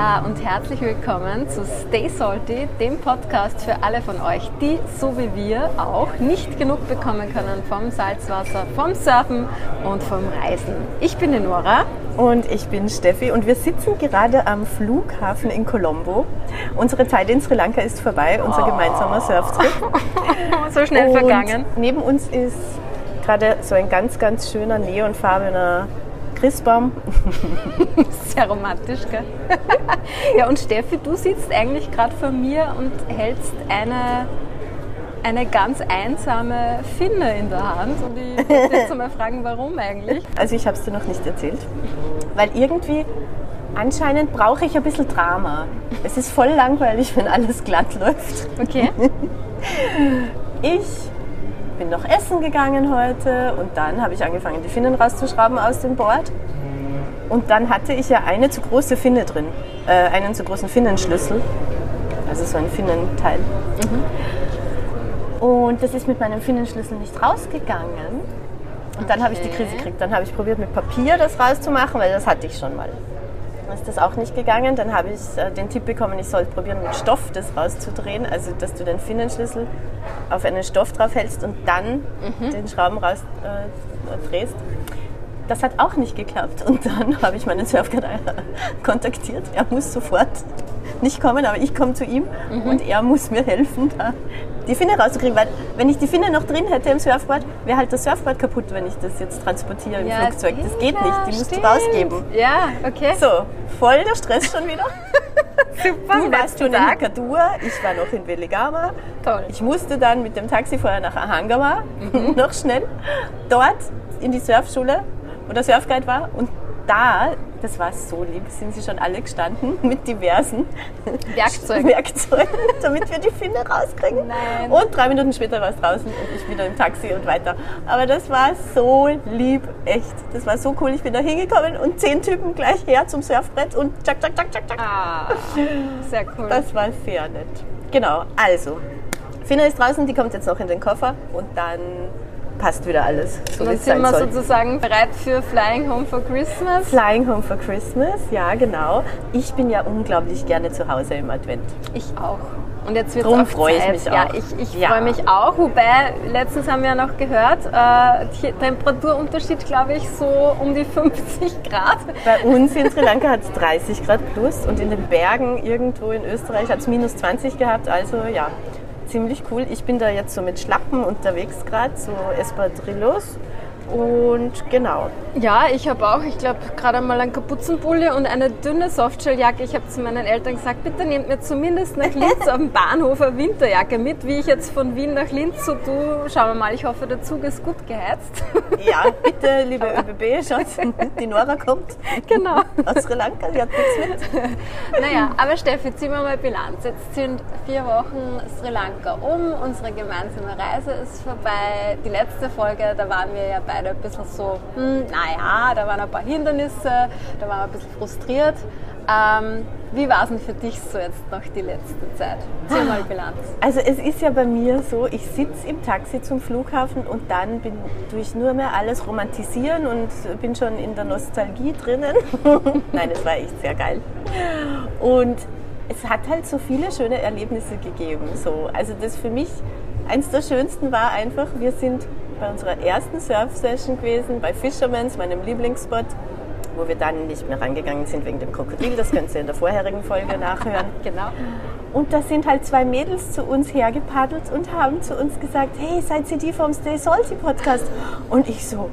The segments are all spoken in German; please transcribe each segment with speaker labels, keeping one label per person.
Speaker 1: Haha und herzlich willkommen zu Stay Salty, dem Podcast für alle von euch, die so wie wir auch nicht genug bekommen können vom Salzwasser, vom Surfen und vom Reisen. Ich bin die Nora.
Speaker 2: Und ich bin Steffi und wir sitzen gerade am Flughafen in Colombo. Unsere Zeit in Sri Lanka ist vorbei, unser oh. gemeinsamer Surftrip.
Speaker 1: so schnell und vergangen.
Speaker 2: Neben uns ist gerade so ein ganz, ganz schöner neonfarbener Christbaum.
Speaker 1: Sehr romantisch, gell? ja, und Steffi, du sitzt eigentlich gerade vor mir und hältst eine, eine ganz einsame Finne in der Hand. Und ich möchte jetzt mal fragen, warum eigentlich?
Speaker 2: Also ich habe es dir noch nicht erzählt, weil irgendwie anscheinend brauche ich ein bisschen Drama. Es ist voll langweilig, wenn alles glatt läuft.
Speaker 1: Okay.
Speaker 2: Ich bin noch essen gegangen heute und dann habe ich angefangen, die Finnen rauszuschrauben aus dem Board. Und dann hatte ich ja eine zu große Finne drin, äh, einen zu großen Finnenschlüssel, also so ein Finnenteil. Mhm. Und das ist mit meinem Finnenschlüssel nicht rausgegangen. Und dann okay. habe ich die Krise gekriegt. Dann habe ich probiert, mit Papier das rauszumachen, weil das hatte ich schon mal ist das auch nicht gegangen. Dann habe ich äh, den Tipp bekommen, ich soll probieren, mit Stoff das rauszudrehen. Also, dass du den Finnenschlüssel auf einen Stoff drauf hältst und dann mhm. den Schrauben raus äh. Das hat auch nicht geklappt. Und dann habe ich meinen Surfguide kontaktiert. Er muss sofort nicht kommen, aber ich komme zu ihm mhm. und er muss mir helfen, da die Finne rauszukriegen. Weil wenn ich die Finne noch drin hätte im Surfboard, wäre halt das Surfboard kaputt, wenn ich das jetzt transportiere im ja, Flugzeug. Das geht ja, nicht, die musst du rausgeben.
Speaker 1: Ja, okay.
Speaker 2: So, voll der Stress schon wieder.
Speaker 1: Super,
Speaker 2: du warst schon in Hikadur, ich war noch in Veligama.
Speaker 1: Toll.
Speaker 2: Ich musste dann mit dem Taxi vorher nach Ahangama, mhm. noch schnell, dort in die Surfschule, wo der Surfguide war und da, das war so lieb, sind sie schon alle gestanden mit diversen
Speaker 1: Werkzeugen,
Speaker 2: Werkzeugen damit wir die Finne rauskriegen.
Speaker 1: Nein.
Speaker 2: Und drei Minuten später war es draußen und ich wieder im Taxi und weiter. Aber das war so lieb, echt. Das war so cool. Ich bin da hingekommen und zehn Typen gleich her zum Surfbrett und tschak, tschak, tschak, tschak, tschak.
Speaker 1: Ah, sehr cool.
Speaker 2: Das war sehr nett. Genau, also, Finne ist draußen, die kommt jetzt noch in den Koffer und dann passt wieder alles.
Speaker 1: So dann sind wir soll. sozusagen bereit für Flying Home for Christmas.
Speaker 2: Flying Home for Christmas, ja genau. Ich bin ja unglaublich gerne zu Hause im Advent.
Speaker 1: Ich auch. Und jetzt wird
Speaker 2: es freue ich mich auch.
Speaker 1: Ja, ich, ich ja. freue mich auch. Wobei, letztens haben wir ja noch gehört, äh, Temperaturunterschied, glaube ich, so um die 50 Grad.
Speaker 2: Bei uns in Sri Lanka hat es 30 Grad plus und in den Bergen irgendwo in Österreich hat es minus 20 gehabt. Also ja, ziemlich cool. Ich bin da jetzt so mit Schlappen unterwegs gerade, so Espadrillos. Und genau.
Speaker 1: Ja, ich habe auch, ich glaube, gerade mal einen Kapuzenpulli und eine dünne Softshelljacke. Ich habe zu meinen Eltern gesagt, bitte nehmt mir zumindest nach Linz auf dem Bahnhof eine Winterjacke mit, wie ich jetzt von Wien nach Linz so tue. Schauen wir mal, ich hoffe, der Zug ist gut geheizt.
Speaker 2: Ja, bitte, liebe ÖBB, schaut, die Nora kommt.
Speaker 1: Genau.
Speaker 2: Aus Sri Lanka, die hat nichts mit.
Speaker 1: Naja, aber Steffi, ziehen wir mal Bilanz. Jetzt sind vier Wochen Sri Lanka um, unsere gemeinsame Reise ist vorbei. Die letzte Folge, da waren wir ja bei beide ein bisschen so, hm, naja, da waren ein paar Hindernisse, da waren wir ein bisschen frustriert. Ähm, wie war es denn für dich so jetzt noch die letzte Zeit? Zieh Bilanz.
Speaker 2: Also es ist ja bei mir so, ich sitze im Taxi zum Flughafen und dann bin, tue ich nur mehr alles romantisieren und bin schon in der Nostalgie drinnen. Nein, es war echt sehr geil. Und es hat halt so viele schöne Erlebnisse gegeben. So. Also das für mich, eins der schönsten war einfach, wir sind bei unserer ersten Surf-Session gewesen, bei Fisherman's, meinem Lieblingsspot, wo wir dann nicht mehr rangegangen sind wegen dem Krokodil. Das könnt ihr in der vorherigen Folge nachhören.
Speaker 1: genau.
Speaker 2: Und da sind halt zwei Mädels zu uns hergepaddelt und haben zu uns gesagt, hey, seid ihr die vom Stay Salty Podcast? Und ich so,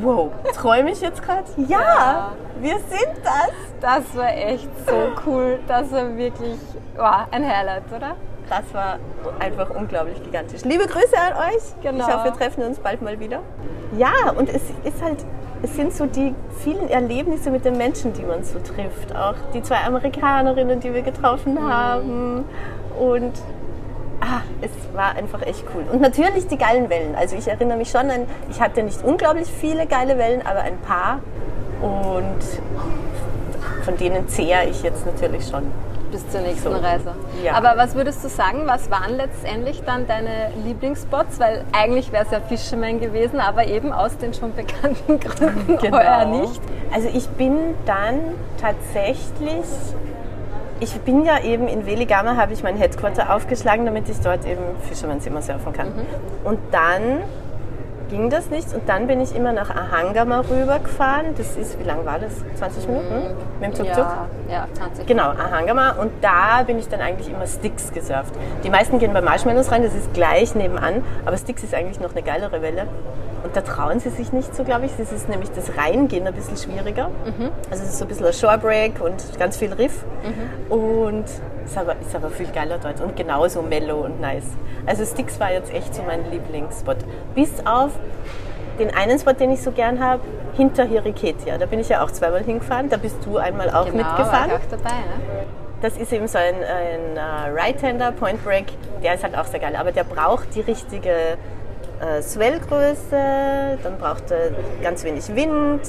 Speaker 2: wow, träume ich jetzt gerade? Ja, ja, wir sind das.
Speaker 1: Das war echt so cool. Das war wirklich wow, ein Highlight, oder?
Speaker 2: Das war einfach unglaublich gigantisch. Liebe Grüße an euch.
Speaker 1: Genau.
Speaker 2: Ich hoffe, wir treffen uns bald mal wieder. Ja, und es ist halt, es sind so die vielen Erlebnisse mit den Menschen, die man so trifft. Auch die zwei Amerikanerinnen, die wir getroffen mhm. haben. Und ah, es war einfach echt cool. Und natürlich die geilen Wellen. Also ich erinnere mich schon an, ich hatte nicht unglaublich viele geile Wellen, aber ein paar. Und von denen zehre ich jetzt natürlich schon
Speaker 1: bis zur nächsten so. Reise.
Speaker 2: Ja.
Speaker 1: Aber was würdest du sagen, was waren letztendlich dann deine Lieblingsspots? Weil eigentlich wäre es ja Fisherman gewesen, aber eben aus den schon bekannten Gründen
Speaker 2: genau.
Speaker 1: heuer nicht.
Speaker 2: Also ich bin dann tatsächlich ich bin ja eben in Veligama, habe ich mein Headquarter aufgeschlagen, damit ich dort eben Fisherman's immer surfen kann.
Speaker 1: Mhm.
Speaker 2: Und dann ging das nicht und dann bin ich immer nach Ahangama rübergefahren. Das ist, wie lang war das? 20 Minuten mit dem Tuk-Tuk?
Speaker 1: Ja, ja, 20.
Speaker 2: Genau, Ahangama. Und da bin ich dann eigentlich immer Sticks gesurft. Die meisten gehen bei Marshmallows rein, das ist gleich nebenan. Aber Sticks ist eigentlich noch eine geilere Welle. Und da trauen sie sich nicht so, glaube ich. Das ist nämlich das Reingehen ein bisschen schwieriger. Also es ist so ein bisschen ein Shorebreak und ganz viel Riff. Und ist aber, ist aber viel geiler dort. Und genauso mellow und nice. Also Sticks war jetzt echt so mein Lieblingsspot. Bis auf den einen Spot, den ich so gern habe, hinter Hiriketia. Da bin ich ja auch zweimal hingefahren. Da bist du einmal auch
Speaker 1: genau,
Speaker 2: mitgefahren.
Speaker 1: war ich auch dabei. Ne?
Speaker 2: Das ist eben so ein, ein äh, Right-Hander Point Break, der ist halt auch sehr geil, aber der braucht die richtige äh, Swellgröße, dann braucht er ganz wenig Wind,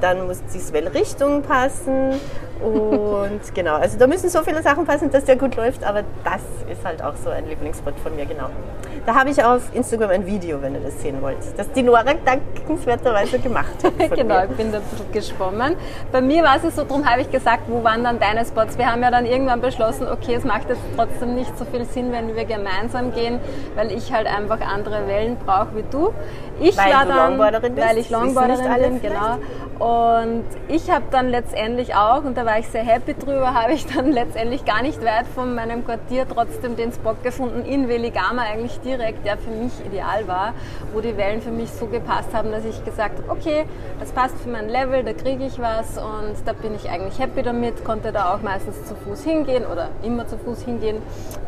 Speaker 2: dann muss die Swell-Richtung passen und genau, also da müssen so viele Sachen passen, dass der gut läuft, aber das ist halt auch so ein Lieblingsspot von mir, genau. Da habe ich auf Instagram ein Video, wenn ihr das sehen wollt, das die Nora dankenswerterweise gemacht hat.
Speaker 1: genau,
Speaker 2: mir.
Speaker 1: ich bin da ein bisschen geschwommen. Bei mir war es so, darum habe ich gesagt, wo waren dann deine Spots? Wir haben ja dann irgendwann beschlossen, okay, es macht jetzt trotzdem nicht so viel Sinn, wenn wir gemeinsam gehen, weil ich halt einfach andere Wellen brauche wie du. Ich
Speaker 2: Weil
Speaker 1: war
Speaker 2: du
Speaker 1: dann,
Speaker 2: Longboarderin bist,
Speaker 1: weil ich Longboarderin
Speaker 2: alle
Speaker 1: bin,
Speaker 2: vielleicht.
Speaker 1: genau. Und ich habe dann letztendlich auch, und da war ich sehr happy drüber, habe ich dann letztendlich gar nicht weit von meinem Quartier trotzdem den Spot gefunden in Veligama eigentlich direkt, der für mich ideal war, wo die Wellen für mich so gepasst haben, dass ich gesagt habe, okay, das passt für mein Level, da kriege ich was und da bin ich eigentlich happy damit, konnte da auch meistens zu Fuß hingehen oder immer zu Fuß hingehen,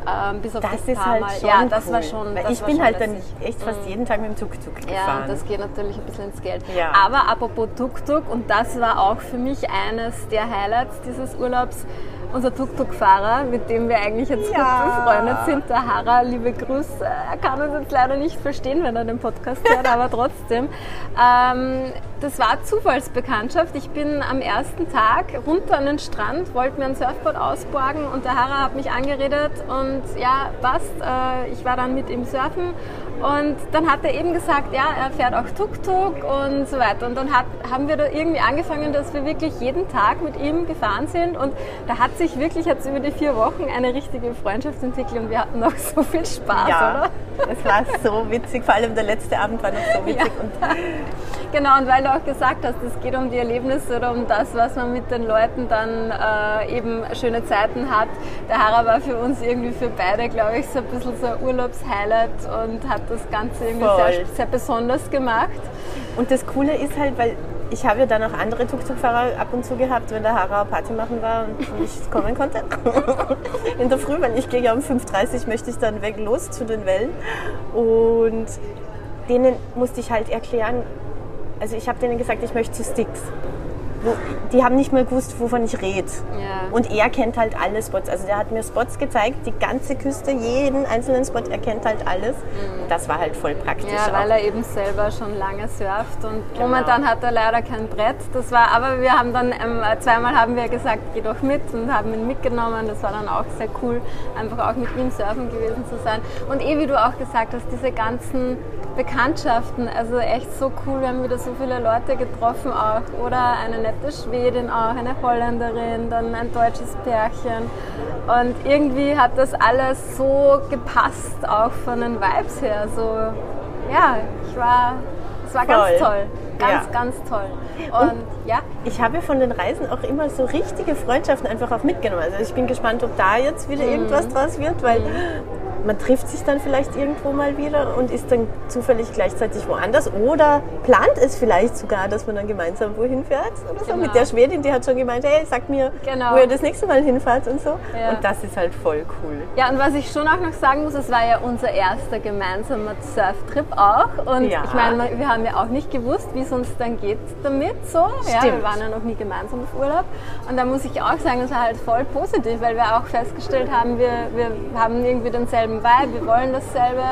Speaker 1: ähm, bis auf das,
Speaker 2: Das ist
Speaker 1: paar
Speaker 2: halt
Speaker 1: Mal.
Speaker 2: schon
Speaker 1: ja, das
Speaker 2: cool.
Speaker 1: war schon.
Speaker 2: Weil ich bin halt dann echt fast jeden Tag mit dem Tuk-Tuk
Speaker 1: Ja,
Speaker 2: gefahren.
Speaker 1: das geht natürlich ein bisschen ins Geld.
Speaker 2: Ja.
Speaker 1: Aber apropos Tuk-Tuk, und das war auch für mich eines der Highlights dieses Urlaubs, unser Tuk-Tuk-Fahrer, mit dem wir eigentlich jetzt
Speaker 2: Ja.
Speaker 1: gut befreundet sind, der Harra, liebe Grüße. Er kann uns jetzt leider nicht verstehen, wenn er den Podcast hört, aber trotzdem. Ähm, das war Zufallsbekanntschaft. Ich bin am ersten Tag runter an den Strand, wollte mir ein Surfboard ausborgen und der Harra hat mich angeredet und ja, passt. Äh, ich war dann mit ihm surfen und dann hat er eben gesagt, ja, er fährt auch Tuk-Tuk und so weiter. Und dann hat, haben wir da irgendwie angefangen, dass wir wirklich jeden Tag mit ihm gefahren sind. Und da hat sich wirklich jetzt über die vier Wochen eine richtige Freundschaft entwickelt und wir hatten noch so viel Spaß,
Speaker 2: ja,
Speaker 1: oder?
Speaker 2: es war so witzig, vor allem der letzte Abend war noch so witzig. Und
Speaker 1: Genau, und weil du auch gesagt hast, es geht um die Erlebnisse oder um das, was man mit den Leuten dann äh, eben schöne Zeiten hat. Der Hara war für uns irgendwie für beide, glaube ich, so ein bisschen so ein Urlaubshighlight und hat das Ganze irgendwie sehr, sehr besonders gemacht.
Speaker 2: Und das Coole ist halt, weil ich habe ja dann auch andere Tuk-Tuk-Fahrer ab und zu gehabt, wenn der Hara Party machen war und nicht kommen konnte. In der Früh, weil ich gehe ja um 5.30 Uhr, möchte ich dann weg los zu den Wellen. Und denen musste ich halt erklären, also ich habe denen gesagt, ich möchte zu Sticks. Die haben nicht mehr gewusst, wovon ich rede.
Speaker 1: Ja.
Speaker 2: Und er kennt halt alle Spots. Also der hat mir Spots gezeigt, die ganze Küste, jeden einzelnen Spot, er kennt halt alles. Und das war halt voll praktisch.
Speaker 1: Mhm. Ja, weil
Speaker 2: auch.
Speaker 1: er eben selber schon lange surft und
Speaker 2: Genau.
Speaker 1: momentan hat er leider kein Brett. Das war, aber wir haben dann ähm, zweimal haben wir gesagt, geh doch mit und haben ihn mitgenommen. Das war dann auch sehr cool, einfach auch mit ihm surfen gewesen zu sein. Und eh wie du auch gesagt hast, diese ganzen Bekanntschaften, also echt so cool. Wir haben wieder so viele Leute getroffen auch oder eine nette Schwedin auch, eine Holländerin, dann ein deutsches Pärchen. Und irgendwie hat das alles so gepasst, auch von den Vibes her. So, ja, ich war, es war ganz
Speaker 2: Voll.
Speaker 1: toll. Ganz,
Speaker 2: Ja.
Speaker 1: ganz toll. Und, ja,
Speaker 2: Ich habe von den Reisen auch immer so richtige Freundschaften einfach auch mitgenommen. Also ich bin gespannt, ob da jetzt wieder irgendwas draus wird, weil man trifft sich dann vielleicht irgendwo mal wieder und ist dann zufällig gleichzeitig woanders oder plant es vielleicht sogar, dass man dann gemeinsam wohin fährt oder so.
Speaker 1: Genau.
Speaker 2: Mit der Schwedin, die hat schon gemeint, hey, sag mir,
Speaker 1: Genau.
Speaker 2: wo ihr das nächste Mal hinfahrt und so.
Speaker 1: Ja.
Speaker 2: Und das ist halt voll cool.
Speaker 1: Ja, und was ich schon auch noch sagen muss, es war ja unser erster gemeinsamer Surftrip auch. Und
Speaker 2: Ja.
Speaker 1: ich meine, wir haben ja auch nicht gewusst, wie es uns dann geht damit. So. Ja, wir waren ja noch nie gemeinsam auf Urlaub. Und da muss ich auch sagen, es war halt voll positiv, weil wir auch festgestellt haben, wir, wir haben irgendwie denselben Vibe, wir wollen dasselbe.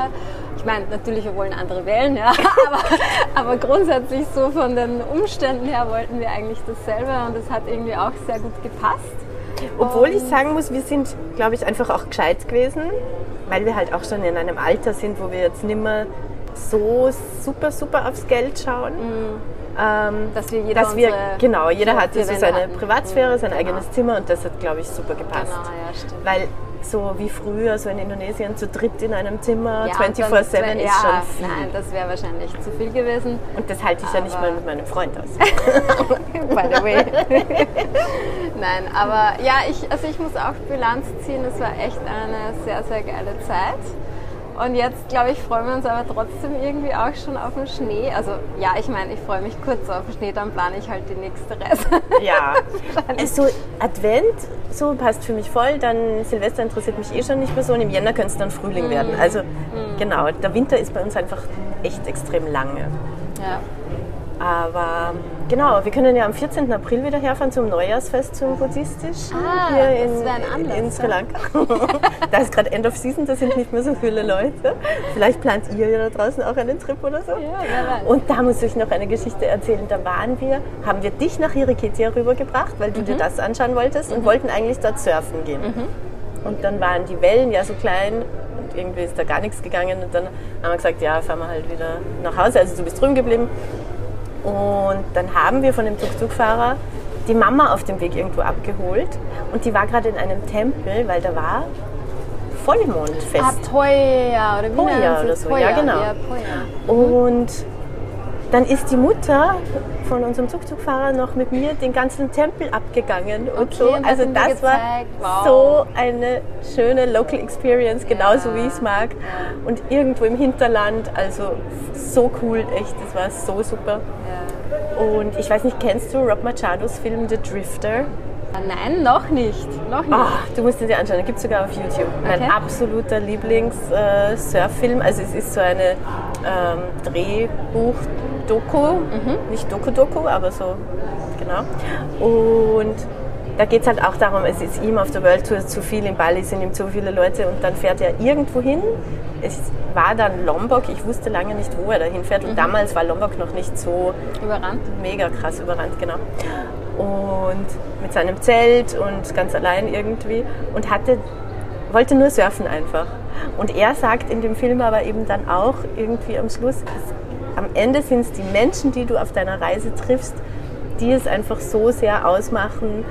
Speaker 1: Ich meine, natürlich, wir wollen andere wählen, ja. aber, aber grundsätzlich so von den Umständen her wollten wir eigentlich dasselbe und es hat irgendwie auch sehr gut gepasst.
Speaker 2: Obwohl ich sagen muss, wir sind, glaube ich, einfach auch gescheit gewesen, weil wir halt auch schon in einem Alter sind, wo wir jetzt nimmer so super, super aufs Geld schauen. Ähm,
Speaker 1: Dass wir jeder
Speaker 2: dass wir, genau, jeder hatte so seine. Privatsphäre,
Speaker 1: Mhm,
Speaker 2: sein
Speaker 1: genau.
Speaker 2: eigenes Zimmer und das hat, glaube ich, super gepasst.
Speaker 1: Genau, ja, stimmt.
Speaker 2: Weil so wie früher, so in Indonesien, zu dritt in einem Zimmer,
Speaker 1: Ja,
Speaker 2: 24-7
Speaker 1: und dann-
Speaker 2: ist schon viel.
Speaker 1: Nein, das wäre wahrscheinlich zu viel gewesen.
Speaker 2: Und das halte ich ja nicht
Speaker 1: Aber-
Speaker 2: mal mit meinem Freund aus.
Speaker 1: By the way. Nein, aber ja, ich, also ich muss auch Bilanz ziehen. Es war echt eine sehr, sehr geile Zeit. Und jetzt, glaube ich, freuen wir uns aber trotzdem irgendwie auch schon auf den Schnee. Also ja, ich meine, ich freue mich kurz auf den Schnee, dann plane ich halt die nächste Reise.
Speaker 2: Ja, also Advent, so passt für mich voll. Dann Silvester interessiert mich eh schon nicht mehr so und im Jänner könnte es dann Frühling werden. Also genau, der Winter ist bei uns einfach echt extrem lange.
Speaker 1: Ja.
Speaker 2: Aber genau, wir können ja am 14. April wieder herfahren zum Neujahrsfest zum Buddhistischen
Speaker 1: Ah,
Speaker 2: hier
Speaker 1: das
Speaker 2: in,
Speaker 1: wäre ein Anlass,
Speaker 2: in Sri Lanka. da ist gerade End of Season, da sind nicht mehr so viele Leute. Vielleicht plant ihr ja da draußen auch einen Trip oder so.
Speaker 1: Ja, wer weiß.
Speaker 2: Und da muss ich noch eine Geschichte erzählen. Da waren wir, haben wir dich nach Hiriketia rübergebracht, weil du
Speaker 1: Mhm.
Speaker 2: dir das anschauen wolltest und wollten eigentlich dort surfen gehen. Und dann waren die Wellen ja so klein und irgendwie ist da gar nichts gegangen. Und dann haben wir gesagt, ja, fahren wir halt wieder nach Hause. Also du bist drüben geblieben. Und dann haben wir von dem Tuk-Tuk-Fahrer die Mama auf dem Weg irgendwo abgeholt. Und die war gerade in einem Tempel, weil da war Vollmondfest.
Speaker 1: Ah, Poya, oder wie
Speaker 2: Poya oder so, ja, genau.
Speaker 1: Ja, Poya.
Speaker 2: Und dann ist die Mutter von unserem Tuk-Tuk-Fahrer noch mit mir den ganzen Tempel abgegangen und
Speaker 1: Okay,
Speaker 2: so.
Speaker 1: und
Speaker 2: Also das war.
Speaker 1: Wow.
Speaker 2: so eine schöne Local Experience, genauso wie ich es mag. Und irgendwo im Hinterland, also so cool, echt, das war so super.
Speaker 1: Ja.
Speaker 2: Und ich weiß nicht, kennst du Rob Machados Film The Drifter?
Speaker 1: Ah, Nein, noch nicht. Noch nicht.
Speaker 2: Ah, du musst ihn dir anschauen, den gibt es sogar auf YouTube. Mein
Speaker 1: Okay.
Speaker 2: absoluter Lieblings-Surffilm. also es ist so eine ähm, Drehbuch-Doku, nicht Doku-Doku, aber so, genau. Und da geht es halt auch darum, es ist ihm auf der World Tour zu viel, in Bali sind ihm zu viele Leute und dann fährt er irgendwo hin. Es war dann Lombok, ich wusste lange nicht, wo er da hinfährt und damals war Lombok noch nicht so
Speaker 1: Überrannt.
Speaker 2: mega krass überrannt, genau. Und mit seinem Zelt und ganz allein irgendwie und hatte, wollte nur surfen einfach. Und er sagt in dem Film aber eben dann auch irgendwie am Schluss, es, am Ende sind es die Menschen, die du auf deiner Reise triffst, die es einfach so sehr ausmachen,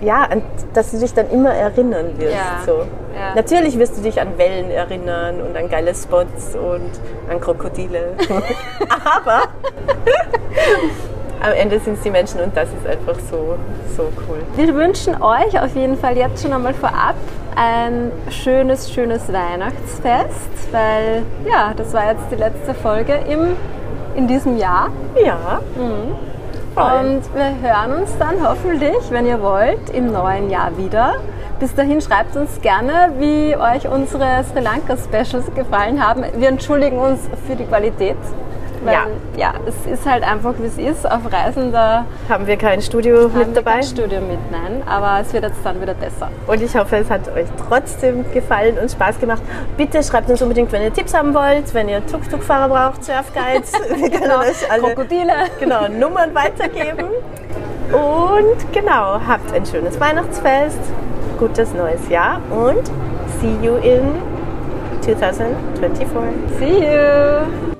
Speaker 2: ja, dass du dich dann immer erinnern wirst.
Speaker 1: Ja,
Speaker 2: So.
Speaker 1: ja.
Speaker 2: Natürlich wirst du dich an Wellen erinnern und an geile Spots und an Krokodile. aber am Ende sind es die Menschen und das ist einfach so, so cool.
Speaker 1: Wir wünschen euch auf jeden Fall jetzt schon einmal vorab ein schönes, schönes Weihnachtsfest, weil ja, das war jetzt die letzte Folge im, in diesem Jahr.
Speaker 2: Ja. Voll.
Speaker 1: Und wir hören uns dann hoffentlich, wenn ihr wollt, im neuen Jahr wieder. Bis dahin schreibt uns gerne, wie euch unsere Sri Lanka Specials gefallen haben. Wir entschuldigen uns für die Qualität. Weil,
Speaker 2: Ja.
Speaker 1: ja, es ist halt einfach, wie es ist. Auf Reisen, da
Speaker 2: Haben wir kein Studio
Speaker 1: haben
Speaker 2: mit
Speaker 1: wir
Speaker 2: dabei.
Speaker 1: kein Studio mit, nein. Aber es wird jetzt dann wieder besser.
Speaker 2: Und ich hoffe, es hat euch trotzdem gefallen und Spaß gemacht. Bitte schreibt uns unbedingt, wenn ihr Tipps haben wollt, wenn ihr Tuk-Tuk-Fahrer braucht, Surfguides. Wir können euch alle
Speaker 1: Krokodile.
Speaker 2: genau, Nummern weitergeben. Und genau, habt ein schönes Weihnachtsfest, gutes neues Jahr und see you in 2024.
Speaker 1: See you!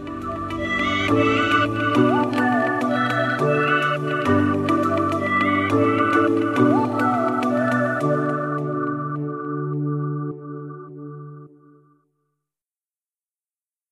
Speaker 3: Thank you.